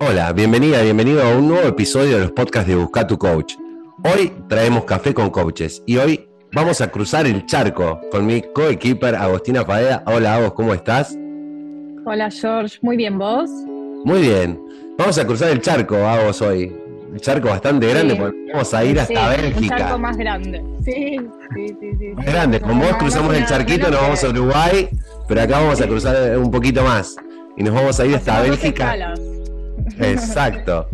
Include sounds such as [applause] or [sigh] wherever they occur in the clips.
Hola, bienvenida, bienvenido a un nuevo episodio de los podcasts de Busca tu Coach. Hoy traemos café con coaches y hoy vamos a cruzar el charco con mi coequiper Agostina Padea. Hola, Agos, ¿cómo estás? Hola, George. Muy bien, ¿vos? Muy bien. Vamos a cruzar el charco, Agos, hoy. Un charco bastante grande porque vamos a ir hasta Bélgica. Un charco más grande. Sí, sí, sí. sí. Más grande. Con vos cruzamos el charquito, nos vamos a Uruguay, pero acá vamos a cruzar un poquito más. Y nos vamos a ir hasta Bélgica. Exacto.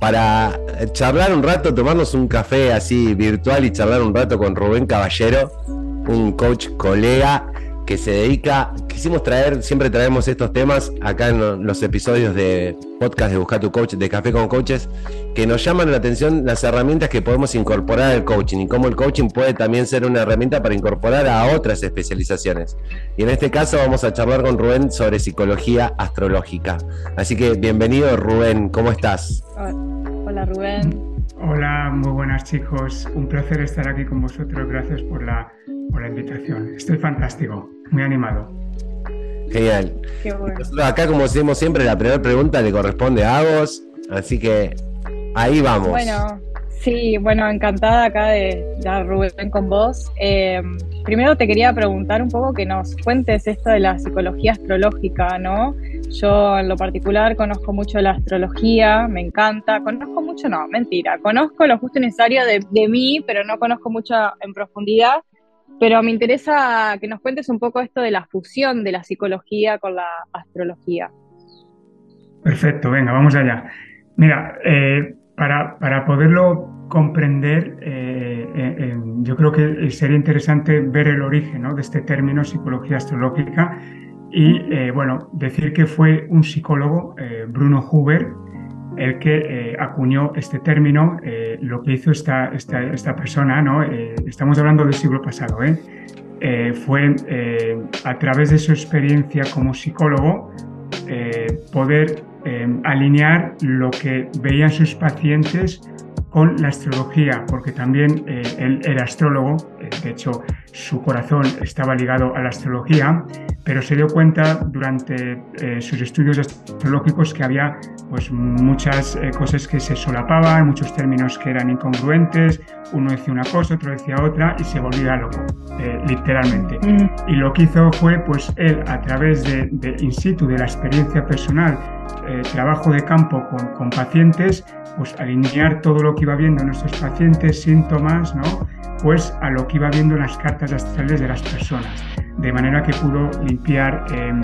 Para charlar un rato, tomarnos un café así virtual y charlar un rato con Rubén Caballero, un coach colega que se dedica, quisimos traer, siempre traemos estos temas acá en los episodios de podcast de Buscar tu Coach, de Café con Coaches, que nos llaman la atención las herramientas que podemos incorporar al coaching y cómo el coaching puede también ser una herramienta para incorporar a otras especializaciones. Y en este caso vamos a charlar con Rubén sobre psicología astrológica. Así que bienvenido Rubén, ¿cómo estás? Hola Rubén. Hola, muy buenas chicos. Un placer estar aquí con vosotros. Gracias por la, por la invitación. Estoy fantástico muy animado. Genial. acá, como decimos siempre, la primera pregunta le corresponde a vos, así que ahí vamos. Bueno, sí, bueno, encantada acá de, de Rubén con vos. Eh, primero te quería preguntar un poco que nos cuentes esto de la psicología astrológica, ¿no? Yo en lo particular conozco mucho la astrología, me encanta, conozco mucho, no, mentira, conozco lo justo necesario de, de mí, pero no conozco mucho en profundidad. Pero me interesa que nos cuentes un poco esto de la fusión de la psicología con la astrología. Perfecto, venga, vamos allá. Mira, eh, para, para, poderlo comprender, eh, eh, yo creo que sería interesante ver el origen ¿no? de este término psicología astrológica y, bueno, decir que fue un psicólogo, Bruno Huber, el que eh, acuñó este término, eh, lo que hizo esta, esta, esta persona, ¿no? Eh, estamos hablando del siglo pasado, fue a través de su experiencia como psicólogo poder alinear lo que veían sus pacientes con la astrología, porque también él era astrólogo, de hecho su corazón estaba ligado a la astrología, pero se dio cuenta durante eh, sus estudios astrológicos que había pues, muchas eh, cosas que se solapaban, muchos términos que eran incongruentes, uno decía una cosa, otro decía otra y se volvía loco, eh, literalmente. Mm. Y lo que hizo fue, pues él, a través de, de in situ, de la experiencia personal, trabajo de campo con, con pacientes, pues alinear todo lo que iba viendo en nuestros pacientes, síntomas, ¿no? pues a lo que iba viendo en las cartas astrales de las personas, de manera que pudo limpiar, em,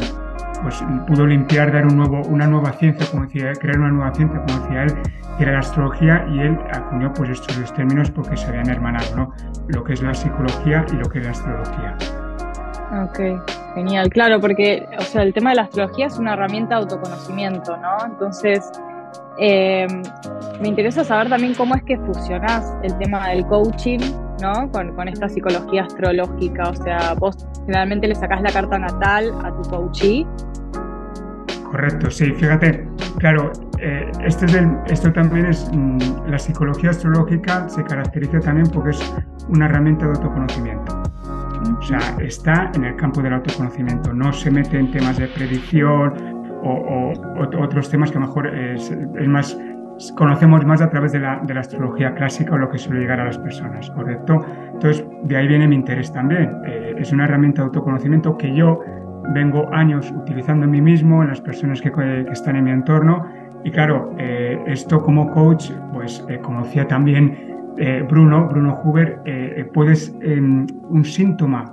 pues pudo limpiar, dar un nuevo, una nueva ciencia, como decía, crear una nueva ciencia, como decía él, que era la astrología, y él acuñó pues estos dos términos porque se habían hermanado, ¿no? Lo que es la psicología y lo que es la astrología. Ok, genial, claro, porque o sea, el tema de la astrología es una herramienta de autoconocimiento, ¿no? Entonces, eh, me interesa saber también cómo es que fusionás el tema del coaching ¿no? Con, con, esta psicología astrológica. O sea, vos generalmente le sacás la carta natal a tu coachee. Correcto, sí, fíjate, claro, eh, esto, es esto también es, mm, la psicología astrológica se caracteriza también porque es una herramienta de autoconocimiento. O sea, está en el campo del autoconocimiento, no se mete en temas de predicción o, otros temas que a lo mejor es, es más conocemos más a través de la, de la, astrología clásica o lo que suele llegar a las personas, ¿correcto? Entonces, de ahí viene mi interés también. Eh, es una herramienta de autoconocimiento que yo vengo años utilizando en mí mismo, en las personas que, que están en mi entorno. Y claro, eh, esto como coach, pues eh, como decía también Bruno, Bruno Huber, puedes em, un síntoma,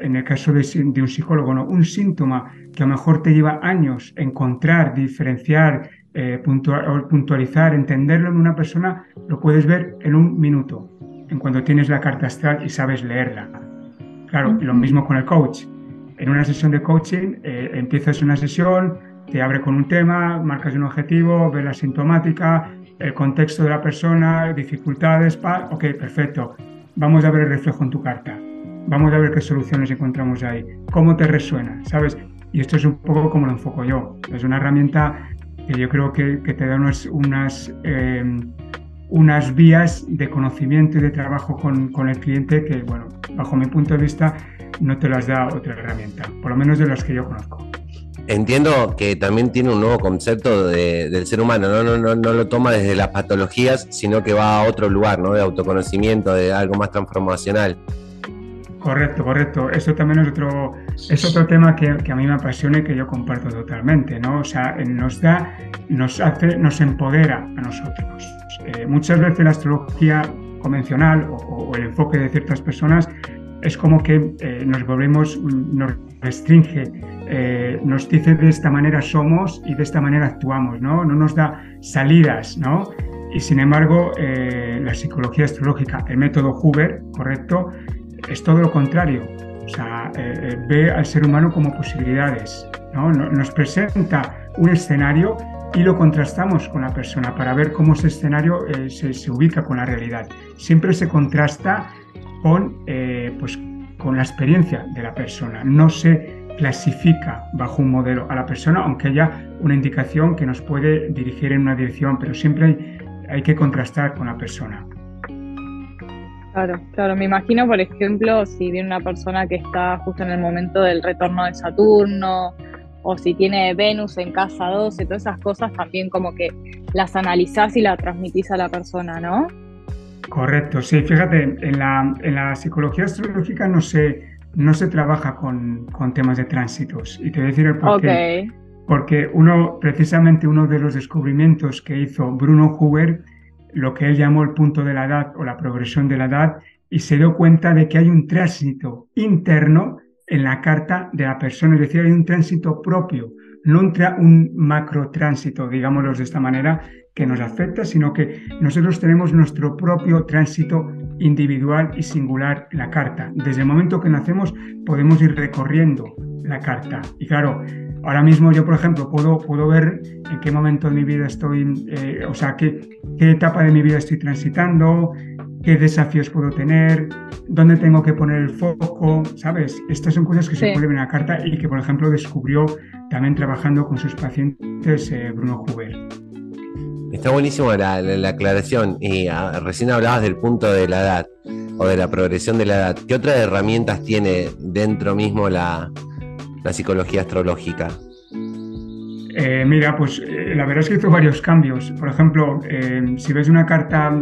en el caso de, de un psicólogo, ¿no? un síntoma que a lo mejor te lleva años encontrar, diferenciar, eh, puntualizar, entenderlo en una persona, lo puedes ver en un minuto, en cuando tienes la carta astral y sabes leerla. Claro, lo mismo con el coach. En una sesión de coaching eh, empiezas una sesión, te abre con un tema, marcas un objetivo, ves la sintomática, el contexto de la persona, dificultades, pa, ok, perfecto. Vamos a ver el reflejo en tu carta. Vamos a ver qué soluciones encontramos ahí. ¿Cómo te resuena? ¿Sabes? Y esto es un poco como lo enfoco yo. Es una herramienta que yo creo que, te da unas, unas, em, unas vías de conocimiento y de trabajo con, con, el cliente que, bueno, bajo mi punto de vista, no te las da otra herramienta, por lo menos de las que yo conozco. Entiendo que también tiene un nuevo concepto del ser humano, ¿no? No, no, no lo toma desde las patologías, sino que va a otro lugar, ¿no? De autoconocimiento, de algo más transformacional. Correcto, correcto. Eso también es otro, es otro tema que, a mí me apasiona y que yo comparto totalmente, ¿no? O sea, nos da, nos hace, nos empodera a nosotros. Eh, muchas veces la astrología convencional o, el enfoque de ciertas personas es como que eh, nos volvemos, nos restringe, eh, nos dice de esta manera somos y de esta manera actuamos, ¿no? No nos da salidas, ¿no? Y sin embargo, la psicología astrológica, el método Huber, correcto, es todo lo contrario. O sea, eh, eh, ve al ser humano como posibilidades. ¿no? Nos presenta un escenario y lo contrastamos con la persona para ver cómo ese escenario eh, se, ubica con la realidad. Siempre se contrasta con, pues, con la experiencia de la persona. No se clasifica bajo un modelo a la persona, aunque haya una indicación que nos puede dirigir en una dirección, pero siempre hay que contrastar con la persona. Claro, claro, me imagino, por ejemplo, si viene una persona que está justo en el momento del retorno de Saturno, o si tiene Venus en casa 12, todas esas cosas también como que las analizás y las transmitís a la persona, ¿no? Correcto, sí, fíjate, en la, en la psicología astrológica no se, no se trabaja con, con, temas de tránsitos. Y te voy a decir el por qué. Porque uno, precisamente uno de los descubrimientos que hizo Bruno Huber lo que él llamó el punto de la edad o la progresión de la edad y se dio cuenta de que hay un tránsito interno en la carta de la persona, es decir, hay un tránsito propio, no un, un macro tránsito, digámoslo de esta manera, que nos afecta, sino que nosotros tenemos nuestro propio tránsito individual y singular la carta. Desde el momento que nacemos podemos ir recorriendo la carta. Y claro, Ahora mismo yo, por ejemplo, puedo, puedo ver en qué momento de mi vida estoy, eh, o sea, qué, qué etapa de mi vida estoy transitando, qué desafíos puedo tener, dónde tengo que poner el foco, ¿sabes? Estas son cosas que se pueden ver en la carta y que, por ejemplo, descubrió también trabajando con sus pacientes eh, Bruno Huber. Está buenísimo la, la, aclaración y ah, recién hablabas del punto de la edad o de la progresión de la edad. ¿Qué otras herramientas tiene dentro mismo la, la psicología astrológica? Eh, mira, pues eh, la verdad es que hizo varios cambios. Por ejemplo, eh, si ves una carta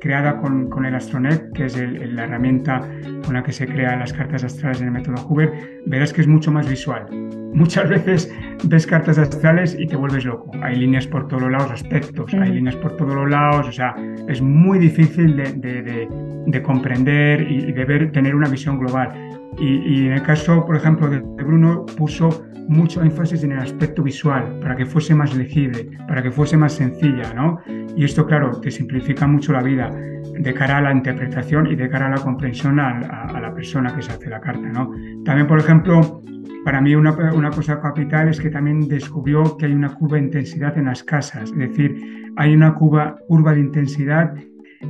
creada con, con el Astronet, que es la herramienta con la que se crean las cartas astrales en el método Huber, verás que es mucho más visual. [laughs] Muchas veces ves cartas astrales y te vuelves loco. Hay líneas por todos los lados, aspectos, hay líneas por todos los lados, o sea, es muy difícil de, de, de, comprender y de ver, tener una visión global. Y, en el caso, por ejemplo, de Bruno, puso mucho énfasis en el aspecto visual para que fuese más legible, para que fuese más sencilla, ¿no? Y esto, claro, te simplifica mucho la vida de cara a la interpretación y de cara a la comprensión a, la persona que se hace la carta, ¿no? También, por ejemplo, para mí una, una, cosa capital es que también descubrió que hay una curva de intensidad en las casas, es decir, hay una curva, curva de intensidad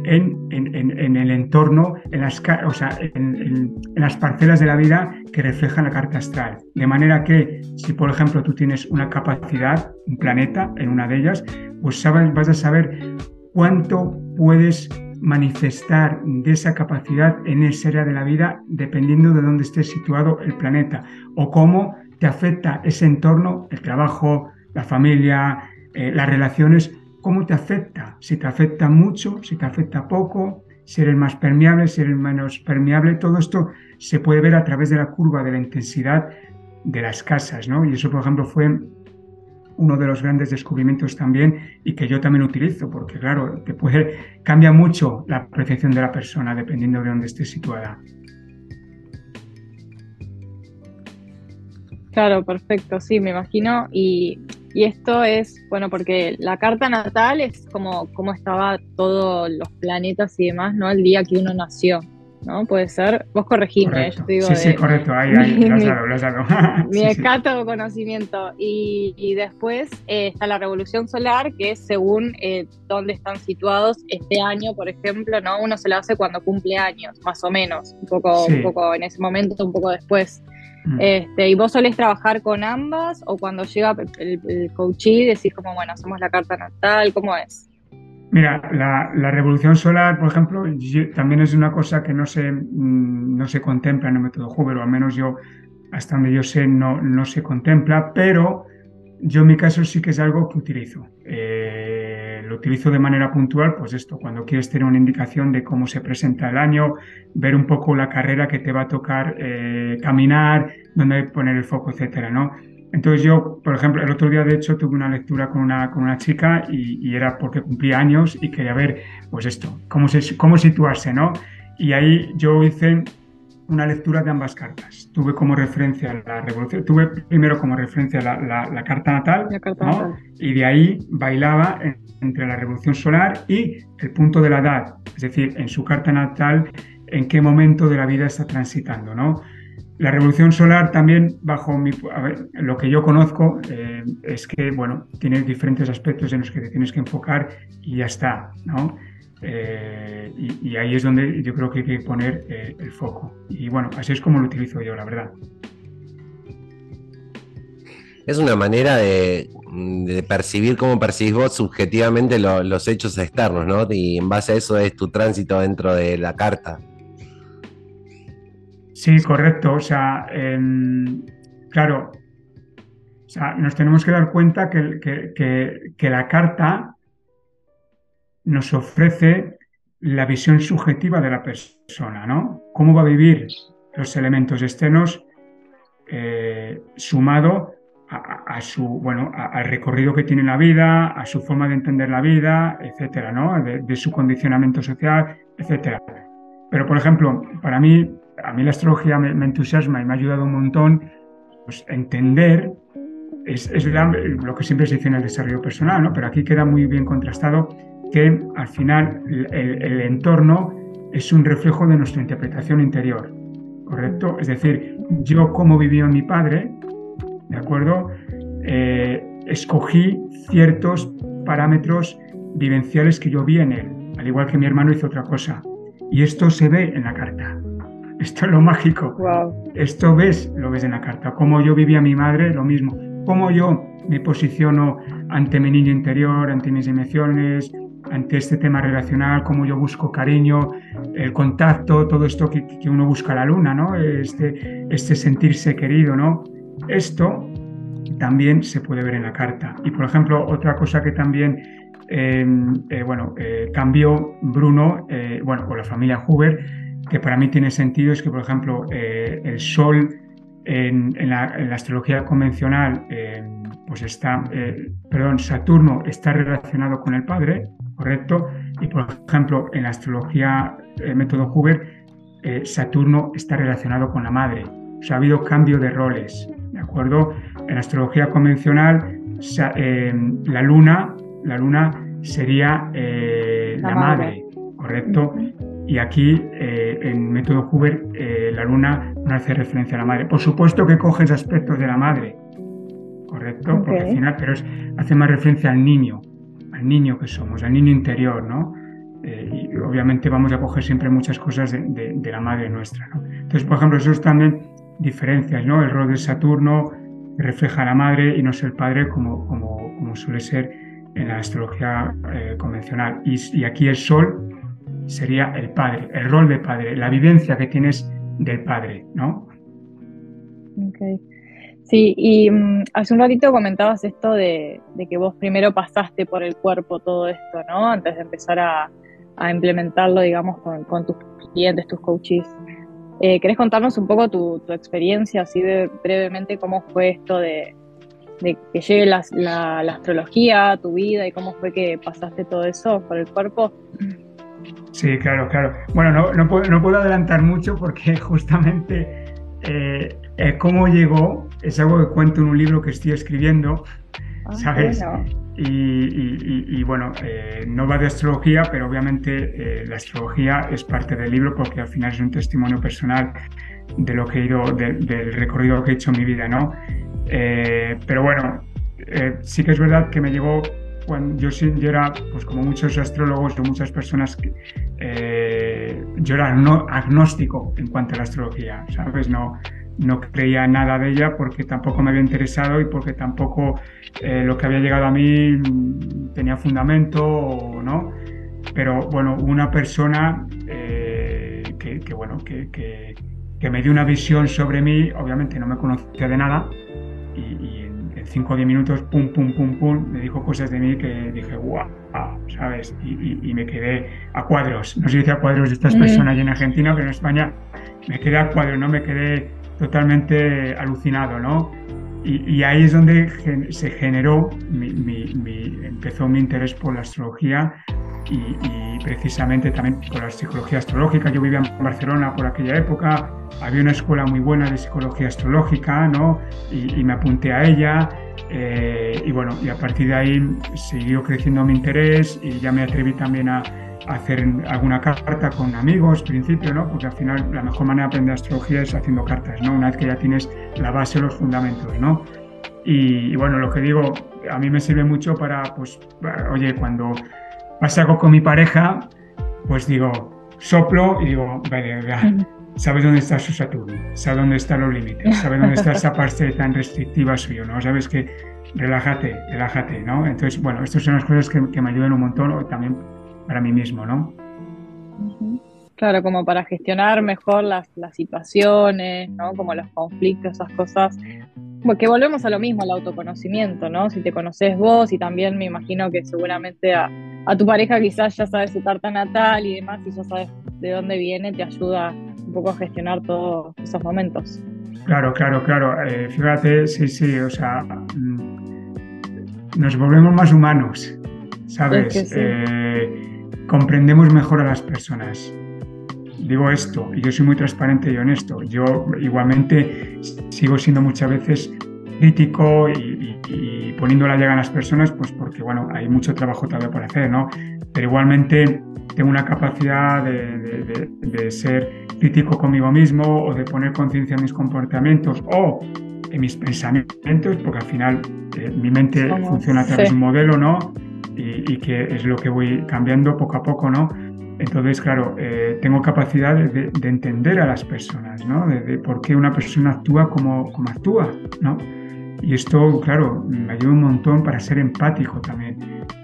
en, el entorno, en las, o sea, en, las parcelas de la vida que reflejan la carta astral. De manera que si, por ejemplo, tú tienes una capacidad, un planeta en una de ellas, pues sabes, vas a saber cuánto puedes manifestar de esa capacidad en esa área de la vida dependiendo de dónde esté situado el planeta o cómo te afecta ese entorno, el trabajo, la familia, eh, las relaciones cómo te afecta, si te afecta mucho, si te afecta poco, si eres más permeable, si eres menos permeable, todo esto se puede ver a través de la curva de la intensidad de las casas, ¿no? Y eso, por ejemplo, fue uno de los grandes descubrimientos también y que yo también utilizo, porque claro, te puede, cambia mucho la percepción de la persona dependiendo de dónde esté situada. Claro, perfecto, sí, me imagino. Y y esto es, bueno, porque la carta natal es como cómo estaba todos los planetas y demás, ¿no? El día que uno nació, ¿no? Puede ser, vos corregime, yo te digo. Sí, sí, correcto, ahí, ahí, [laughs] lo lo dado. [laughs] mi escato conocimiento. Y, y después eh, está la revolución solar, que es según eh, dónde están situados este año, por ejemplo, ¿no? Uno se lo hace cuando cumple años, más o menos, un poco, un poco en ese momento, un poco después. Mm. Este, ¿Y vos solés trabajar con ambas o cuando llega el, el coachee decís como, bueno, hacemos la carta natal? ¿Cómo es? Mira, la, revolución solar, por ejemplo, también es una cosa que no se, mm, no se contempla en el método Huber, o al menos yo, hasta donde yo sé, no, no se contempla, pero yo en mi caso sí que es algo que utilizo. Eh, utilizo de manera puntual, pues esto, cuando quieres tener una indicación de cómo se presenta el año, ver un poco la carrera que te va a tocar eh, caminar, dónde poner el foco, etcétera, ¿no? Entonces yo, por ejemplo, el otro día de hecho tuve una lectura con una, con una chica y, era porque cumplía años y quería ver, pues esto, cómo, se, cómo situarse, ¿no? Y ahí yo hice una lectura de ambas cartas. Tuve como referencia la revolución, tuve primero como referencia la, carta natal, ¿no? y de ahí bailaba entre la revolución solar y el punto de la edad, es decir, en su carta natal, en qué momento de la vida está transitando, ¿no? La revolución solar también, bajo mi, lo que yo conozco, eh, es que bueno, tiene diferentes aspectos en los que te tienes que enfocar y ya está, ¿no? Eh, y, ahí es donde yo creo que hay que poner eh, el foco. Y bueno, así es como lo utilizo yo, la verdad. Es una manera de, percibir cómo percibís vos subjetivamente los hechos externos, ¿no? Y en base a eso es tu tránsito dentro de la carta. Sí, correcto. O sea, claro, o sea, nos tenemos que dar cuenta que, que, la carta nos ofrece la visión subjetiva de la persona, ¿no? Cómo va a vivir los elementos externos eh, sumado a, su, bueno, al recorrido que tiene la vida, a su forma de entender la vida, etcétera, ¿no? De, su condicionamiento social, etcétera. Pero, por ejemplo, para mí a mí la astrología me, entusiasma y me ha ayudado un montón pues, entender, es, lo que siempre se dice en el desarrollo personal, ¿no? pero aquí queda muy bien contrastado que al final el, entorno es un reflejo de nuestra interpretación interior, ¿correcto? Es decir, yo como vivió mi padre, ¿de acuerdo? Eh, escogí ciertos parámetros vivenciales que yo vi en él, al igual que mi hermano hizo otra cosa. Y esto se ve en la carta. Esto es lo mágico. Esto ves, lo ves en la carta. Como yo vivía a mi madre, lo mismo. Cómo yo me posiciono ante mi niño interior, ante mis emociones, ante este tema relacional, cómo yo busco cariño, el contacto, todo esto que, uno busca a la luna, ¿no? Este, este sentirse querido, ¿no? Esto también se puede ver en la carta. Y por ejemplo, otra cosa que también eh, eh, bueno, eh, cambió Bruno, bueno, con la familia Huber, que para mí tiene sentido es que, por ejemplo, eh, el Sol en, la, astrología convencional, eh, pues está, eh, perdón, Saturno está relacionado con el Padre, ¿correcto? Y, por ejemplo, en la astrología método Huber, Saturno está relacionado con la Madre. O sea, ha habido cambio de roles, ¿de acuerdo? En la astrología convencional, la Luna, la Luna sería la, madre, ¿correcto? Y aquí, eh, en método Huber, eh, la luna no hace referencia a la madre. Por supuesto que coges aspectos de la madre, ¿correcto? Porque al final, pero hace más referencia al niño, niño que somos, al niño interior, ¿no? Eh, y obviamente vamos a coger siempre muchas cosas de, la madre nuestra, ¿no? Entonces, por ejemplo, eso es también diferencias, ¿no? El rol de Saturno refleja a la madre y no es el padre como, como, como suele ser en la astrología convencional. Y, y aquí el sol sería el padre, el rol de padre, la vivencia que tienes del padre, ¿no? Ok. Sí, y mm, hace un ratito comentabas esto de, que vos primero pasaste por el cuerpo todo esto, ¿no? Antes de empezar a, implementarlo, digamos, con, tus clientes, tus coaches. Eh, ¿Querés contarnos un poco tu, experiencia, así de, brevemente, cómo fue esto de, que llegue la, astrología a tu vida y cómo fue que pasaste todo eso por el cuerpo? Sí, claro, claro. Bueno, no, puedo, no puedo adelantar mucho porque [laughs] justamente eh, cómo llegó es algo que cuento en un libro que estoy escribiendo, ah, ¿sabes? Y, bueno, eh, no va de astrología, pero obviamente eh, la astrología es parte del libro porque al final es un testimonio personal de lo que he ido, del recorrido que he hecho en mi vida, ¿no? pero bueno, sí que es verdad que me llevó cuando yo, yo era, pues como muchos astrólogos o muchas personas, eh, yo era no, agnóstico en cuanto a la astrología, ¿sabes? No, no creía nada de ella porque tampoco me había interesado y porque tampoco eh, lo que había llegado a mí mm, tenía fundamento o no. Pero bueno, una persona eh, que, bueno, que, que, me dio una visión sobre mí, obviamente no me conocía de nada y, en 5 o 10 minutos, pum, pum, pum, pum, me dijo cosas de mí que dije, guau, ¿sabes? Y, me quedé a cuadros. No sé si dice a cuadros de estas personas allí en Argentina, pero en España me quedé a cuadros, ¿no? Me quedé totalmente alucinado, ¿no? Y, ahí es donde se generó, empezó mi interés por la astrología y, precisamente también por la psicología astrológica. Yo vivía en Barcelona por aquella época, había una escuela muy buena de psicología astrológica, ¿no? Y, me apunté a ella. Eh, y bueno, y a partir de ahí siguió creciendo mi interés y ya me atreví también a, hacer alguna carta con amigos, principio, ¿no? Porque al final la mejor manera de aprender astrología es haciendo cartas, ¿no? Una vez que ya tienes la base, los fundamentos, ¿no? Y, bueno, lo que digo, a mí me sirve mucho para, pues, oye, cuando pasa algo con mi pareja, pues digo, soplo y digo, vale, sabes dónde está su Saturno, sabes dónde están los límites, [laughs] sabes dónde está esa parte tan restrictiva suyo, ¿no? Sabes que relájate, relájate, ¿no? Entonces, bueno, estas son las cosas que, que me ayudan un montón, también para mí mismo, ¿no? Claro, como para gestionar mejor las, las situaciones, ¿no? Como los conflictos, esas cosas. Porque volvemos a lo mismo, al autoconocimiento, ¿no? Si te conoces vos y también me imagino que seguramente a, tu pareja quizás ya sabes su carta natal y demás y ya sabes de dónde viene, te ayuda un poco a gestionar todos esos momentos. Claro, claro, claro. Eh, fíjate, sí, sí, o sea, mm, nos volvemos más humanos, ¿sabes? Eh, comprendemos mejor a las personas. Digo esto, y yo soy muy transparente y honesto. Yo igualmente sigo siendo muchas veces crítico y, poniendo la llaga a las personas, pues porque bueno, hay mucho trabajo todavía por hacer, ¿no? Pero igualmente tengo una capacidad de, ser crítico conmigo mismo o de poner conciencia en mis comportamientos o en mis pensamientos, porque al final eh, mi mente funciona a través de un modelo, ¿no? y, que es lo que voy cambiando poco a poco, ¿no? Entonces, claro, eh, tengo capacidad de, entender a las personas, ¿no? De, por qué una persona actúa como, como actúa, ¿no? Y esto, claro, me ayuda un montón para ser empático también,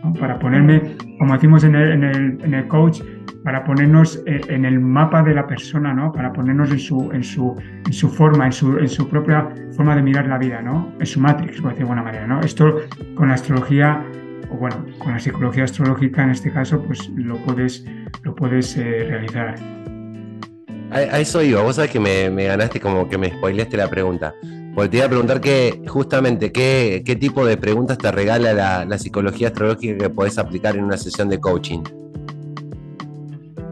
¿no? para ponerme, como decimos en el, en el, en el coach, para ponernos eh, en el mapa de la persona, ¿no? Para ponernos en su, en su, en su forma, en su, en su propia forma de mirar la vida, ¿no? En su matrix, por decir de alguna manera, ¿no? Esto con la astrología o bueno, con la psicología astrológica en este caso, pues lo puedes, lo puedes eh, realizar. A, eso iba, vos sabés que me, ganaste como que me spoileaste la pregunta. Porque te iba a preguntar que, justamente, qué, qué tipo de preguntas te regala la, psicología astrológica que podés aplicar en una sesión de coaching.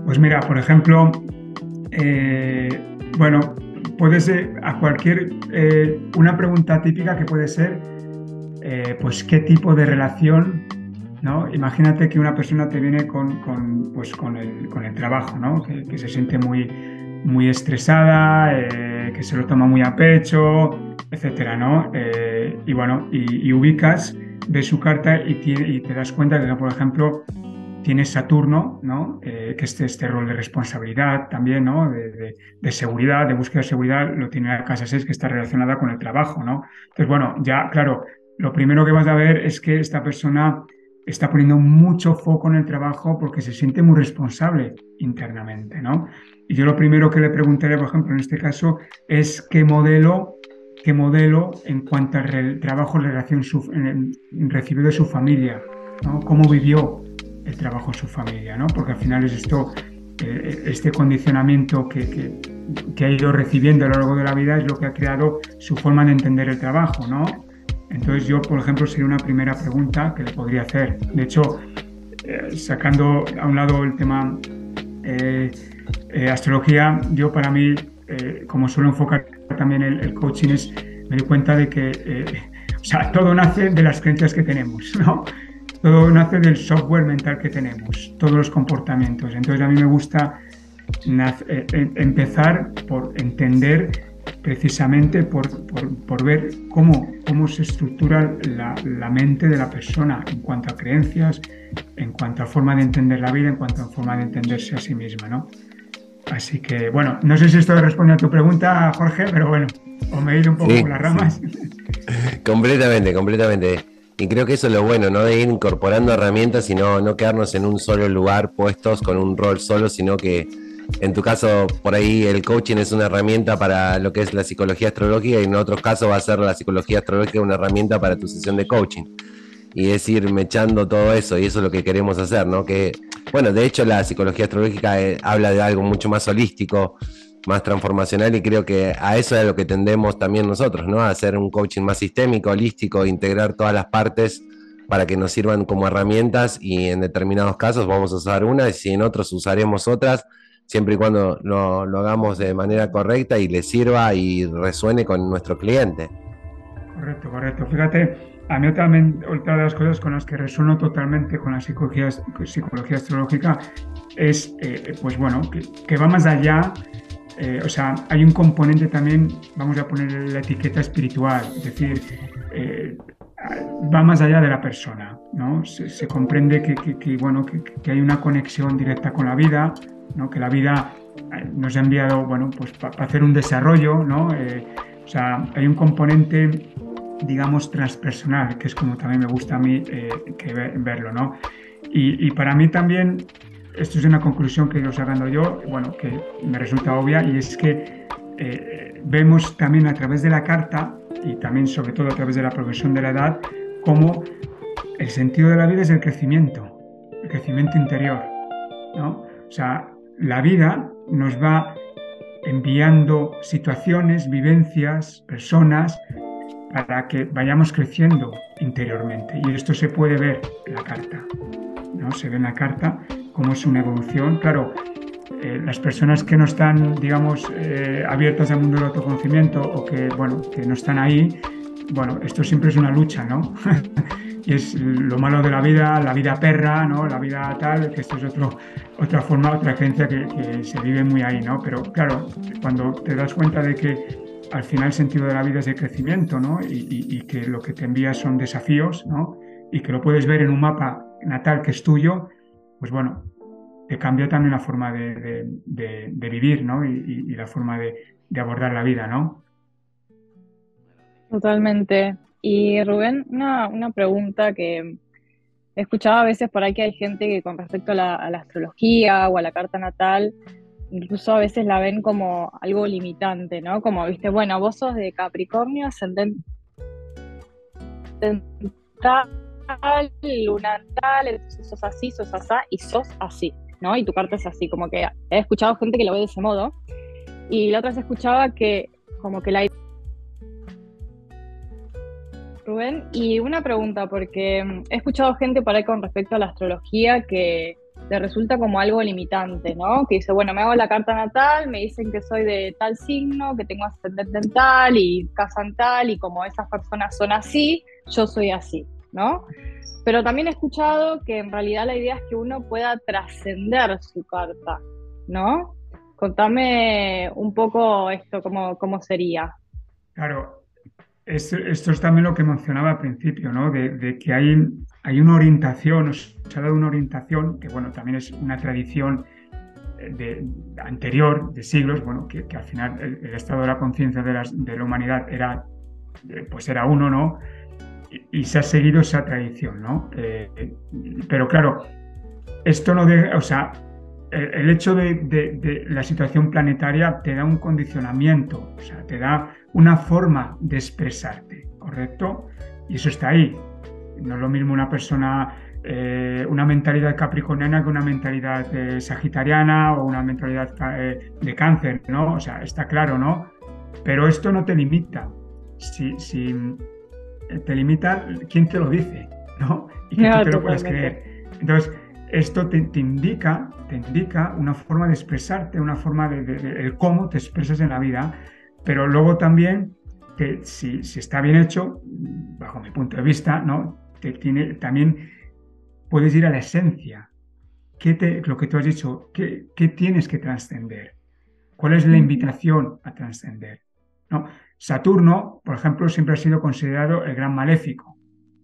Pues mira, por ejemplo, eh, bueno, puede ser a cualquier, eh, una pregunta típica que puede ser, eh, pues qué tipo de relación, ¿no? Imagínate que una persona te viene con, pues, con, el, trabajo, ¿no? Que, se siente muy, muy estresada, eh, que se lo toma muy a pecho, etcétera, ¿no? Eh, y bueno, y, ubicas, ves su carta y, te das cuenta que, por ejemplo, tiene Saturno, ¿no? que este, este rol de responsabilidad también, ¿no? De, de, seguridad, de búsqueda de seguridad, lo tiene la casa 6 que está relacionada con el trabajo, ¿no? Entonces, bueno, ya, claro, lo primero que vas a ver es que esta persona está poniendo mucho foco en el trabajo porque se siente muy responsable internamente, ¿no? Y yo lo primero que le preguntaría, por ejemplo, en este caso, es qué modelo, qué modelo en cuanto al trabajo, relación recibió de su familia, ¿no? Cómo vivió el trabajo en su familia, ¿no? Porque al final es esto, eh, este condicionamiento que, que, que ha ido recibiendo a lo largo de la vida es lo que ha creado su forma de entender el trabajo, ¿no? Entonces yo, por ejemplo, sería una primera pregunta que le podría hacer. De hecho, eh, sacando a un lado el tema eh, eh, astrología, yo para mí, como suelo enfocar también el, coaching, me doy cuenta de que [laughs] o sea, todo nace de las creencias que tenemos, [laughs] ¿no? Todo nace del software mental que tenemos, todos los comportamientos. Entonces a mí me gusta empezar por entender precisamente por, por, ver cómo, cómo se estructura la, la, mente de la persona en cuanto a creencias, en cuanto a forma de entender la vida, en cuanto a forma de entenderse a sí misma, ¿no? Así que, bueno, no sé si esto responde a tu pregunta, Jorge, pero bueno. ¿O me he ido un poco por las ramas? [laughs] completamente, completamente. Y creo que eso es lo bueno, ¿no? De ir incorporando herramientas y no, no quedarnos en un solo lugar puestos con un rol solo, sino que en tu caso, por ahí el coaching es una herramienta para lo que es la psicología astrológica y en otros casos va a ser la psicología astrológica una herramienta para tu sesión de coaching. Y es ir mechando todo eso y eso es lo que queremos hacer, ¿no? Que, bueno, de hecho la psicología astrológica eh, habla de algo mucho más holístico, más transformacional y creo que a eso es a lo que tendemos también nosotros, ¿no? A hacer un coaching más sistémico, holístico, integrar todas las partes para que nos sirvan como herramientas y en determinados casos vamos a usar una y si en otros usaremos otras, siempre y cuando lo, lo hagamos de manera correcta y le sirva y resuene con nuestro cliente. Correcto, correcto. Fíjate, a mí también otra de las cosas con las que resueno totalmente con la psicología, psicología astrológica es, eh, pues bueno, que, que va más allá eh, o sea, hay un componente también, vamos a poner la etiqueta espiritual, es decir, eh, va más allá de la persona, ¿no? Se, comprende que, bueno, que, hay una conexión directa con la vida, ¿no? Que la vida eh, nos ha enviado, bueno, pues para hacer un desarrollo, ¿no? o sea, hay un componente, digamos, transpersonal, que es como también me gusta a mí que verlo, ¿no? Y, y para mí también esto es una conclusión que yo sacando yo, bueno, que me resulta obvia, y es que eh, vemos también a través de la carta, y también sobre todo a través de la progresión de la edad, cómo el sentido de la vida es el crecimiento, el crecimiento interior. ¿no? O sea, la vida nos va enviando situaciones, vivencias, personas, para que vayamos creciendo interiormente. Y esto se puede ver en la carta. ¿no? Se ve en la carta cómo es una evolución. Claro, eh, las personas que no están, digamos, eh, abiertas al mundo del autoconocimiento o que, bueno, que no están ahí, bueno, esto siempre es una lucha, ¿no? [laughs] es lo malo de la vida, la vida perra, ¿no? La vida tal, que esto es otro, otra forma, otra creencia que, se vive muy ahí, ¿no? Pero claro, cuando te das cuenta de que al final el sentido de la vida es el crecimiento, ¿no? Y, y que lo que te envía son desafíos, ¿no? Y que lo puedes ver en un mapa natal que es tuyo, pues bueno, te cambia también la forma de, vivir, ¿no? Y, la forma de, abordar la vida, ¿no? Totalmente. Y Rubén, una, pregunta que he escuchado a veces por ahí que hay gente que con respecto a la, astrología o a la carta natal, incluso a veces la ven como algo limitante, ¿no? Como, viste, bueno, vos sos de Capricornio, ascendente tal, luna tal, entonces sos así, sos asá y sos así, ¿no? Y tu carta es así, como que he escuchado gente que lo ve de ese modo. Y la otra vez escuchaba que como que la... Rubén, y una pregunta, porque mm, he escuchado gente por ahí con respecto a la astrología que le resulta como algo limitante, ¿no? Que dice, bueno, me hago la carta natal, me dicen que soy de tal signo, que tengo ascendente en tal y casa en tal, y como esas personas son así, yo soy así. ¿no? Pero también he escuchado que en realidad la idea es que uno pueda trascender su carta, ¿no? Contame un poco esto, cómo, cómo sería. Claro, esto, es también lo que mencionaba al principio, ¿no? De, que hay, hay una orientación, se ha dado una orientación, que bueno, también es una tradición eh, de, anterior, de siglos, bueno, que, al final el, estado de la conciencia de, de, la humanidad era, eh, pues era uno, ¿no? y se ha seguido esa tradición, ¿no? Eh, pero claro, esto no deja, o sea, el, hecho de, la situación planetaria te da un condicionamiento, o sea, te da una forma de expresarte, ¿correcto? Y eso está ahí. No es lo mismo una persona, eh, una mentalidad capricorniana que una mentalidad eh, sagitariana o una mentalidad de cáncer, ¿no? O sea, está claro, ¿no? Pero esto no te limita. Si, si, te limita quién te lo dice, [laughs] ¿no? Y que tú te lo puedes creer. Entonces, esto te, indica, te indica una forma de expresarte, una forma de, el cómo te expresas en la vida, pero luego también, que si, si, está bien hecho, bajo mi punto de vista, ¿no? Te tiene, también puedes ir a la esencia. ¿Qué te, lo que tú has dicho, ¿qué, qué tienes que trascender? ¿Cuál es la invitación a trascender? ¿No? Saturno, por ejemplo, siempre ha sido considerado el gran maléfico.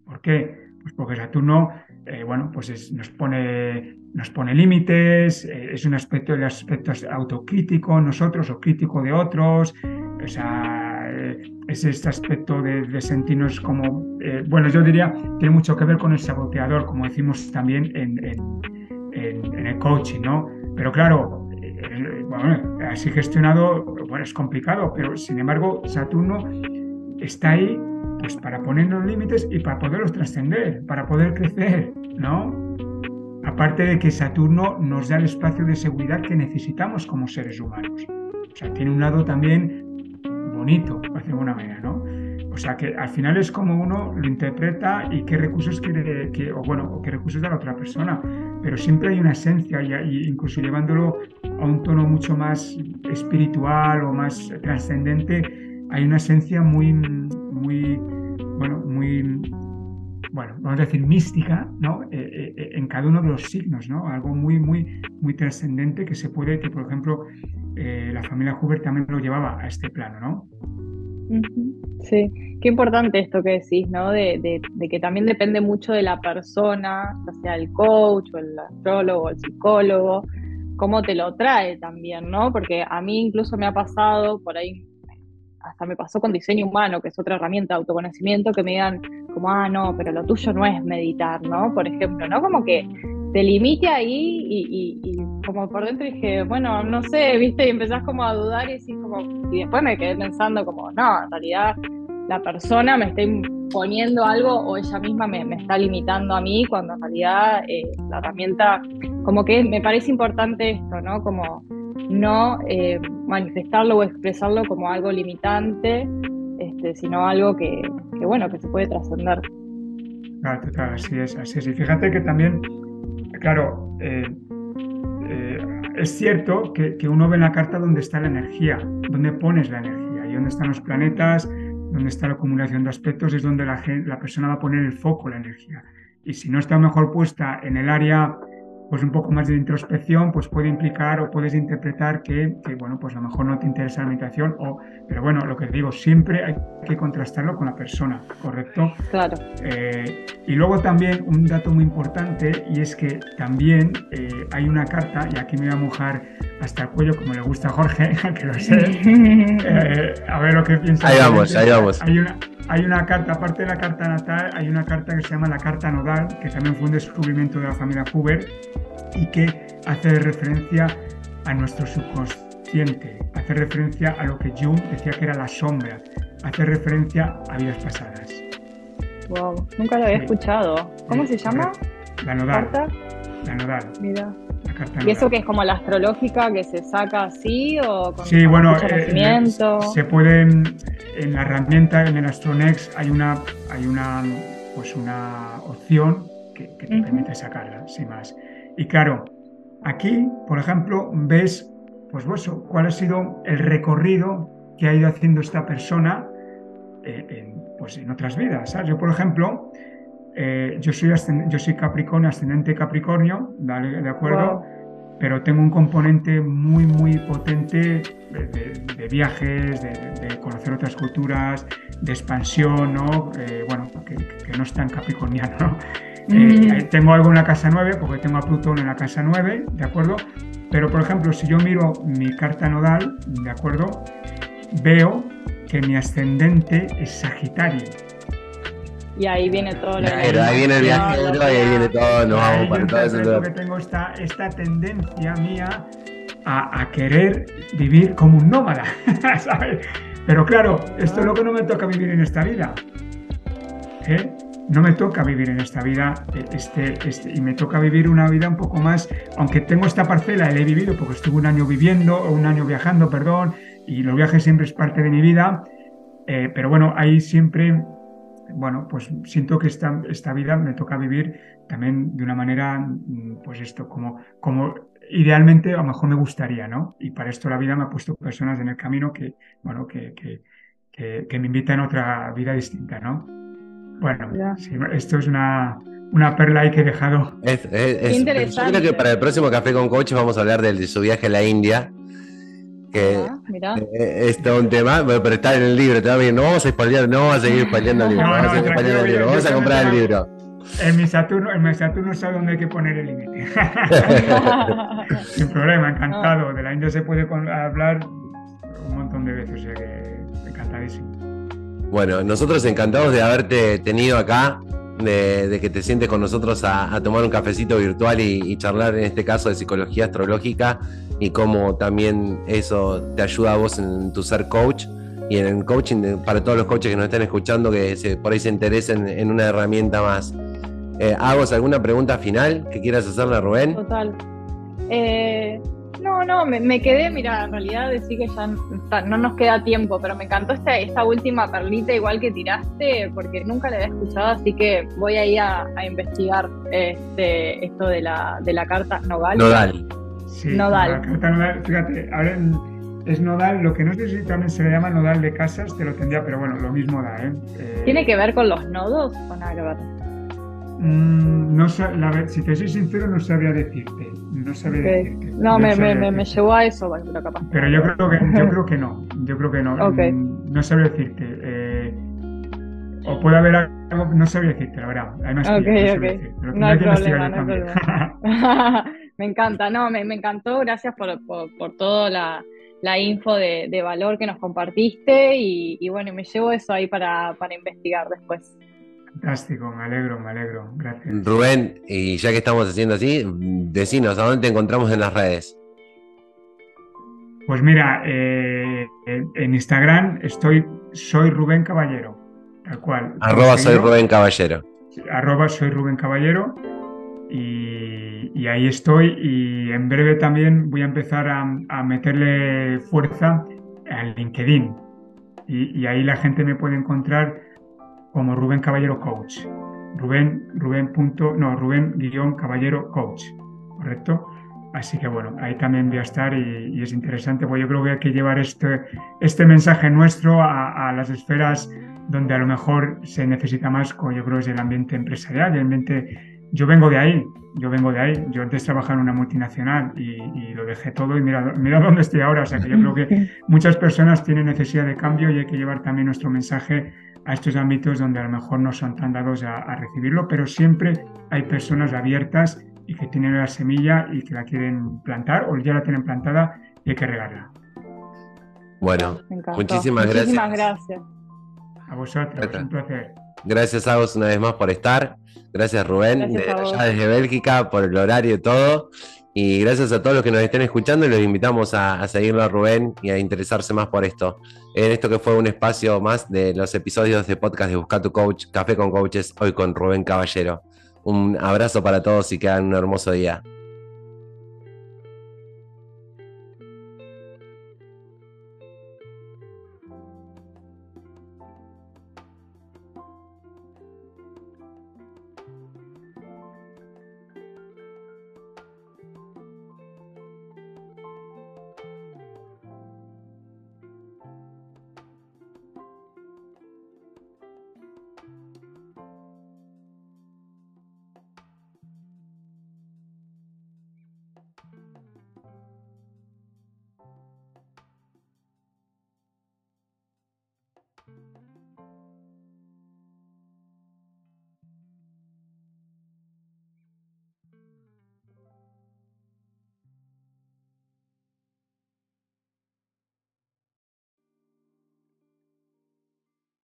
¿Por qué? Pues porque Saturno, eh, bueno, pues nos pone, nos pone límites, eh, es un aspecto, de aspectos autocrítico nosotros o crítico de otros, o sea, eh, es este aspecto de, sentirnos como, eh, bueno, yo diría, tiene mucho que ver con el saboteador, como decimos también en, el coaching, ¿no? Pero claro, bueno, así gestionado, bueno, es complicado, pero sin embargo, Saturno está ahí pues para ponernos límites y para poderlos trascender, para poder crecer, ¿no? Aparte de que Saturno nos da el espacio de seguridad que necesitamos como seres humanos. O sea, tiene un lado también bonito, de alguna manera, ¿no? O sea, que al final es como uno lo interpreta y qué recursos quiere, que, o bueno, o qué recursos da la otra persona. Pero siempre hay una esencia, y, incluso llevándolo a un tono mucho más espiritual o más trascendente, hay una esencia muy, muy, bueno, muy bueno, vamos a decir, mística, ¿no? Eh, eh, eh, en cada uno de los signos, ¿no? Algo muy, muy, muy trascendente que se puede, que por ejemplo, la familia Huber también lo llevaba a este plano, ¿no? Sí, qué importante esto que decís, ¿no? De, que también depende mucho de la persona, ya sea el coach o el astrólogo el psicólogo, cómo te lo trae también, ¿no? Porque a mí incluso me ha pasado por ahí hasta me pasó con diseño humano, que es otra herramienta de autoconocimiento, que me digan como, ah, no, pero lo tuyo no es meditar, ¿no? Por ejemplo, ¿no? Como que te limite ahí y, como por dentro dije, bueno, no sé, viste, y empezás como a dudar y como, y después me quedé pensando como, no, en realidad la persona me está imponiendo algo o ella misma me, está limitando a mí, cuando en realidad eh, la herramienta, como que me parece importante esto, ¿no? Como no eh, manifestarlo o expresarlo como algo limitante, este, sino algo que, bueno, que se puede trascender. Claro, total, así es, así es. Y fíjate que también, claro, eh, eh, es cierto que, uno ve en la carta dónde está la energía, dónde pones la energía y dónde están los planetas, dónde está la acumulación de aspectos, es donde la persona va a poner el foco, la energía. Y si no está mejor puesta en el área pues un poco más de introspección, pues puede implicar o puedes interpretar que, bueno, pues a lo mejor no te interesa la meditación, o, pero bueno, lo que digo, siempre hay que contrastarlo con la persona, ¿correcto? Claro. Eh, y luego también un dato muy importante, y es que también eh, hay una carta, y aquí me voy a mojar hasta el cuello, como le gusta a Jorge, [laughs] que lo sé, [laughs] eh, a ver lo que piensa. Ahí vamos, ahí vamos. Hay una, hay una carta, aparte de la carta natal, hay una carta que se llama la carta nodal, que también fue un descubrimiento de la familia Huber y que hace referencia a nuestro subconsciente, hace referencia a lo que Jung decía que era la sombra, hace referencia a vidas pasadas. Wow, nunca lo había escuchado. ¿Cómo se llama? La nodal. La nodal. Mira. ¿Y eso que es como la astrológica que se saca así o con Sí, bueno, eh, se puede en la herramienta en el Astronex hay una hay una pues una opción que, te permite sacarla, sin más. Y claro, aquí, por ejemplo, ves pues cuál ha sido el recorrido que ha ido haciendo esta persona eh, en, pues en otras vidas. Yo, por ejemplo, eh, yo, soy yo soy Capricornio, ascendente Capricornio, ¿de acuerdo? Pero tengo un componente muy, muy potente de, viajes, de, conocer otras culturas, de expansión, ¿no? Eh, bueno, que, no es tan capricorniano, ¿no? Eh, tengo algo en la casa 9, porque tengo a Plutón en la casa 9, ¿de acuerdo? Pero, por ejemplo, si yo miro mi carta nodal, ¿de acuerdo? Veo que mi ascendente es Sagitario. Y ahí viene todo lo Pero ahí viene el viaje, y ahí viene todo, nos vamos para todo eso. que tengo esta, esta tendencia mía a, a, querer vivir como un nómada, ¿sabes? Pero claro, esto es lo que no me toca vivir en esta vida. ¿eh? No me toca vivir en esta vida eh, este, este, y me toca vivir una vida un poco más, aunque tengo esta parcela, la he vivido porque estuve un año viviendo, o un año viajando, perdón, y los viajes siempre es parte de mi vida, eh, pero bueno, ahí siempre bueno, pues siento que esta, esta vida me toca vivir también de una manera, mm, pues esto, como, como idealmente a lo mejor me gustaría, ¿no? Y para esto la vida me ha puesto personas en el camino que, bueno, que, que, que, me invitan a otra vida distinta, ¿no? Bueno, esto es una, una perla ahí que he dejado. Es, interesante. Yo creo que para el próximo Café con Coach vamos a hablar de su viaje a la India que ah, eh, es todo un tema, pero está en el libro, no vamos a spoilear, no vamos a seguir spoileando el libro, vamos a seguir el libro, vamos a comprar el libro. En mi Saturno, en mi Saturno sabe dónde hay que poner el límite. Sin problema, encantado. De la India se puede hablar un montón de veces, o sea que encantadísimo. Bueno, nosotros encantados de haberte tenido acá, de, que te sientes con nosotros a, tomar un cafecito virtual y, charlar en este caso de psicología astrológica y cómo también eso te ayuda a vos en tu ser coach y en el coaching para todos los coaches que nos estén escuchando que se, por ahí se interesen en una herramienta más. Eh, ¿alguna pregunta final que quieras hacerle a Rubén? Total. Eh, no, no, me, quedé, mira, en realidad decir que ya no, nos queda tiempo, pero me encantó esta, esta última perlita igual que tiraste, porque nunca la había escuchado, así que voy a ir a, investigar este, esto de la, de la carta Nodal. Nodal. Sí, nodal. La carta nodal, fíjate, ahora es nodal, lo que no sé si también se le llama nodal de casas, te lo tendría, pero bueno, lo mismo da, ¿eh? eh ¿Tiene que ver con los nodos o nada que ver? Mm, no, la, si te soy sincero, no sabría decirte. No sabría decirte. No, me, me, me, llevó a eso, pero capaz. Pero yo creo que, yo creo que no. [laughs] Yo creo que no. Mm, no sabría decirte. Eh, o puede haber algo, no sabría decirte, la verdad. Además, okay, no, okay. no hay problema, no hay problema. Me encanta, no, me, me encantó. Gracias por, por, por toda la, la info de, de, valor que nos compartiste y, y, bueno, me llevo eso ahí para, para investigar después. Fantástico, me alegro, me alegro. Gracias. Rubén, y ya que estamos haciendo así, decinos, ¿a dónde te encontramos en las redes? Pues mira, eh, en Instagram estoy, soy Rubén Caballero, tal cual. Arroba soy Rubén Caballero. Arroba soy Rubén Caballero. Y, ahí estoy. Y en breve también voy a empezar a, meterle fuerza al LinkedIn. Y, ahí la gente me puede encontrar como Rubén Caballero Coach. Rubén, Rubén punto, no, Rubén guion Caballero Coach, ¿correcto? Así que bueno, ahí también voy a estar y, es interesante, porque yo creo que hay que llevar este, este mensaje nuestro a, las esferas donde a lo mejor se necesita más, yo creo es el ambiente empresarial, el ambiente... Yo vengo de ahí, yo vengo de ahí. Yo antes trabajaba en una multinacional y, lo dejé todo y mira, mira dónde estoy ahora. O sea que yo creo que [laughs] muchas personas tienen necesidad de cambio y hay que llevar también nuestro mensaje a estos ámbitos donde a lo mejor no son tan dados a, recibirlo, pero siempre hay personas abiertas y que tienen la semilla y que la quieren plantar o ya la tienen plantada y hay que regarla. Bueno, muchísimas, muchísimas gracias. A vosotros, un placer. Gracias a vos una vez más por estar. Gracias Rubén, ya desde Bélgica, por el horario y todo. Y gracias a todos los que nos estén escuchando y los invitamos a, a, seguirlo a Rubén y a interesarse más por esto. En esto que fue un espacio más de los episodios de podcast de Busca tu Coach, Café con Coaches, hoy con Rubén Caballero. Un abrazo para todos y que hagan un hermoso día.